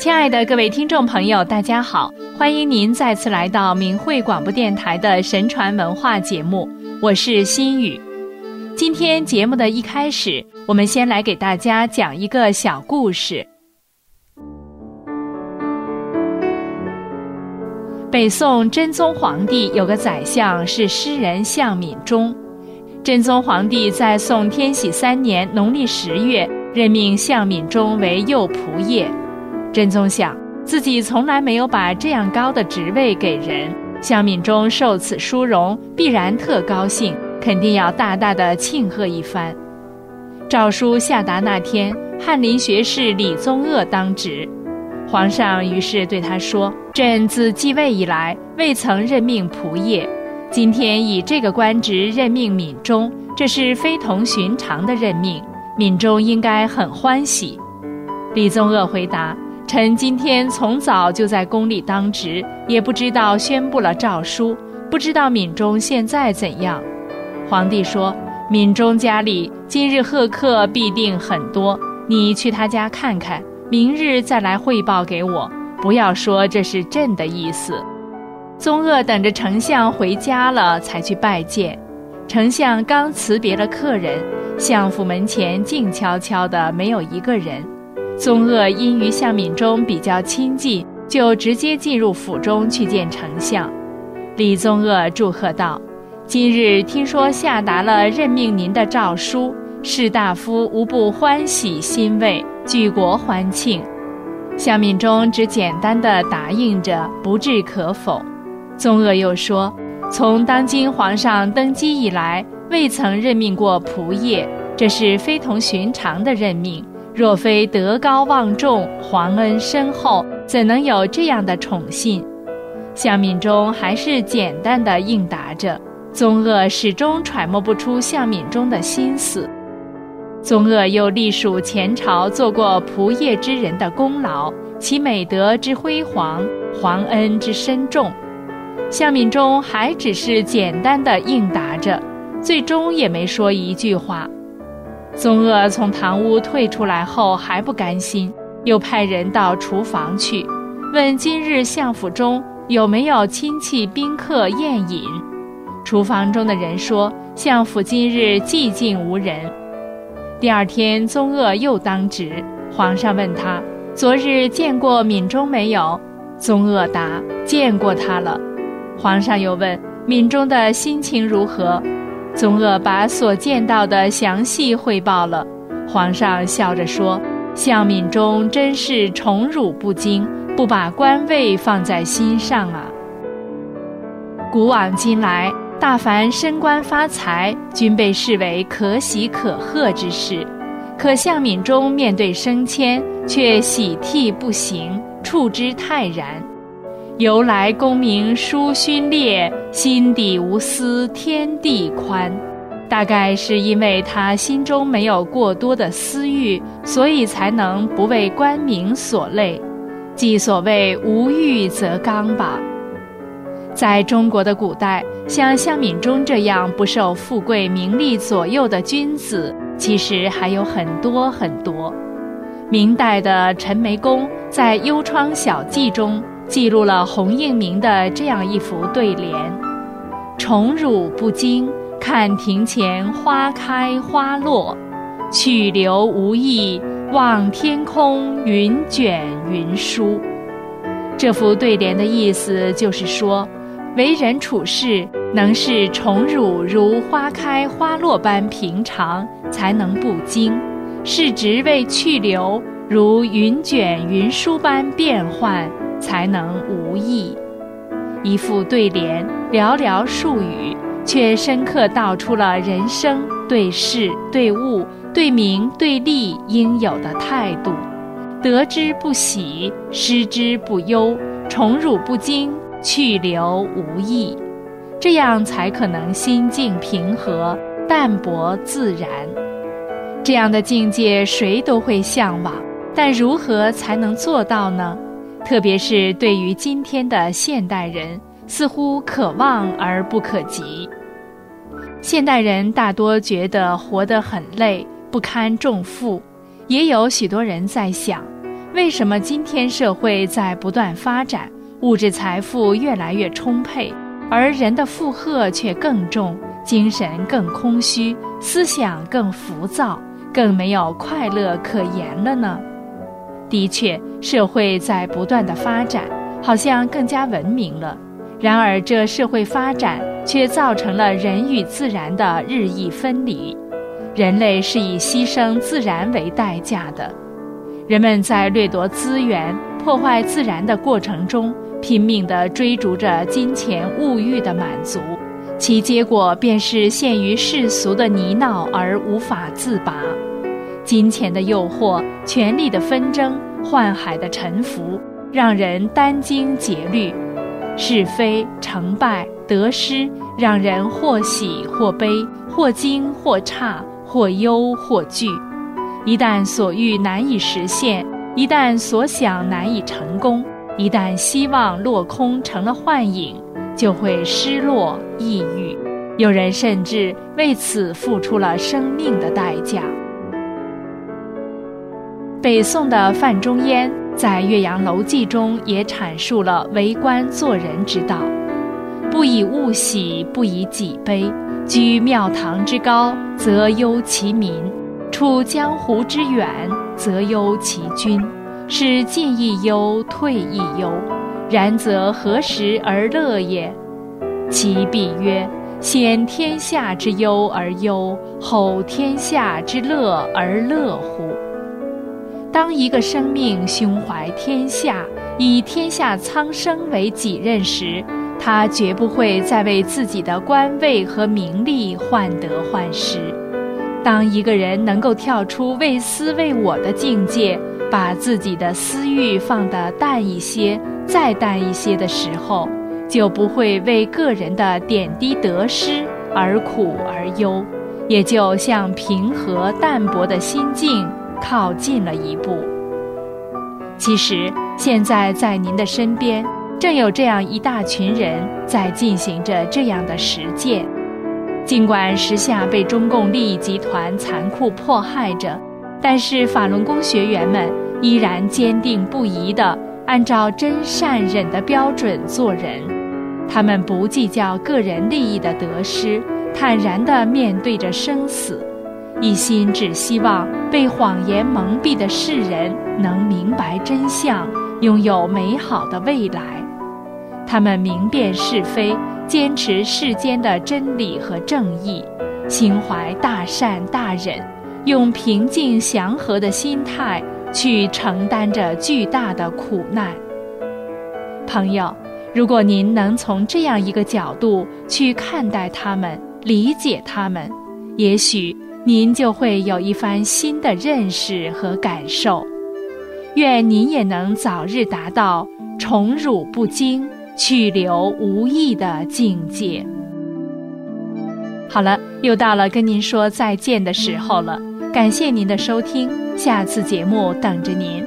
亲爱的各位听众朋友，大家好！欢迎您再次来到明慧广播电台的神传文化节目，我是心雨。今天节目的一开始，我们先来给大家讲一个小故事。北宋真宗皇帝有个宰相是诗人向敏中，真宗皇帝在宋天禧三年农历十月任命向敏中为右仆射。真宗想，自己从来没有把这样高的职位给人，向敏中受此殊荣，必然特高兴，肯定要大大的庆贺一番。诏书下达那天，翰林学士李宗鄂当值，皇上于是对他说：“朕自继位以来，未曾任命仆射，今天以这个官职任命敏中，这是非同寻常的任命，敏中应该很欢喜。”李宗鄂回答。臣今天从早就在宫里当值，也不知道宣布了诏书，不知道敏中现在怎样。皇帝说：“敏中家里今日贺客必定很多，你去他家看看，明日再来汇报给我。不要说这是朕的意思。”宗鄂等着丞相回家了，才去拜见。丞相刚辞别了客人，相府门前静悄悄的，没有一个人。宗鄂因与向敏中比较亲近，就直接进入府中去见丞相。李宗鄂祝贺道：“今日听说下达了任命您的诏书，士大夫无不欢喜欣慰，举国欢庆。”向敏中只简单的答应着，不置可否。宗鄂又说：“从当今皇上登基以来，未曾任命过仆射，这是非同寻常的任命。”若非德高望重、皇恩深厚，怎能有这样的宠信？向敏中还是简单的应答着。宗鄂始终揣摩不出向敏中的心思。宗鄂又隶属前朝做过仆射之人的功劳，其美德之辉煌，皇恩之深重。向敏中还只是简单的应答着，最终也没说一句话。宗鄂从堂屋退出来后还不甘心，又派人到厨房去，问今日相府中有没有亲戚宾客宴饮。厨房中的人说，相府今日寂静无人。第二天，宗鄂又当值，皇上问他昨日见过敏中没有？宗鄂答见过他了。皇上又问敏中的心情如何？宗鄂把所见到的详细汇报了，皇上笑着说：“向敏中真是宠辱不惊，不把官位放在心上啊。”古往今来，大凡升官发财，均被视为可喜可贺之事，可向敏中面对升迁，却喜涕不行，处之泰然。由来功名殊勋烈，心底无私天地宽。大概是因为他心中没有过多的私欲，所以才能不为官名所累，即所谓无欲则刚吧。在中国的古代，像向敏中这样不受富贵名利左右的君子，其实还有很多很多。明代的陈眉公在《幽窗小记》中。记录了洪应明的这样一幅对联：“宠辱不惊，看庭前花开花落；去留无意，望天空云卷云舒。”这幅对联的意思就是说，为人处事能使宠辱如花开花落般平常，才能不惊；是职位去留如云卷云舒般变幻。才能无益。一副对联，寥寥数语，却深刻道出了人生对事、对物、对名、对利应有的态度：得之不喜，失之不忧，宠辱不惊，去留无意。这样才可能心境平和、淡泊自然。这样的境界，谁都会向往，但如何才能做到呢？特别是对于今天的现代人，似乎可望而不可及。现代人大多觉得活得很累，不堪重负，也有许多人在想：为什么今天社会在不断发展，物质财富越来越充沛，而人的负荷却更重，精神更空虚，思想更浮躁，更没有快乐可言了呢？的确，社会在不断的发展，好像更加文明了。然而，这社会发展却造成了人与自然的日益分离，人类是以牺牲自然为代价的。人们在掠夺资源、破坏自然的过程中，拼命地追逐着金钱物欲的满足，其结果便是陷于世俗的泥淖而无法自拔。金钱的诱惑、权力的纷争、宦海的沉浮，让人殚精竭虑；是非成败得失，让人或喜或悲，或惊或诧，或忧或惧。一旦所欲难以实现，一旦所想难以成功，一旦希望落空成了幻影，就会失落抑郁。有人甚至为此付出了生命的代价。北宋的范仲淹在《岳阳楼记》中也阐述了为官做人之道：不以物喜，不以己悲。居庙堂之高，则忧其民。处江湖之远，则忧其君；是进亦忧，退亦忧。然则何时而乐也？其必曰：先天下之忧而忧，后天下之乐而乐乎？当一个生命胸怀天下，以天下苍生为己任时，他绝不会再为自己的官位和名利患得患失。当一个人能够跳出为私为我的境界，把自己的私欲放得淡一些、再淡一些的时候，就不会为个人的点滴得失而苦而忧，也就像平和淡泊的心境靠近了一步。其实，现在在您的身边，正有这样一大群人在进行着这样的实践。尽管时下被中共利益集团残酷迫害着，但是法轮功学员们依然坚定不移地按照真善忍的标准做人。他们不计较个人利益的得失，坦然地面对着生死，一心只希望被谎言蒙蔽的世人能明白真相，拥有美好的未来。他们明辨是非。坚持世间的真理和正义，心怀大善大忍，用平静祥和的心态去承担着巨大的苦难。朋友，如果您能从这样一个角度去看待他们、理解他们，也许您就会有一番新的认识和感受。愿您也能早日达到宠辱不惊。去留无意的境界。好了，又到了跟您说再见的时候了。感谢您的收听，下次节目等着您。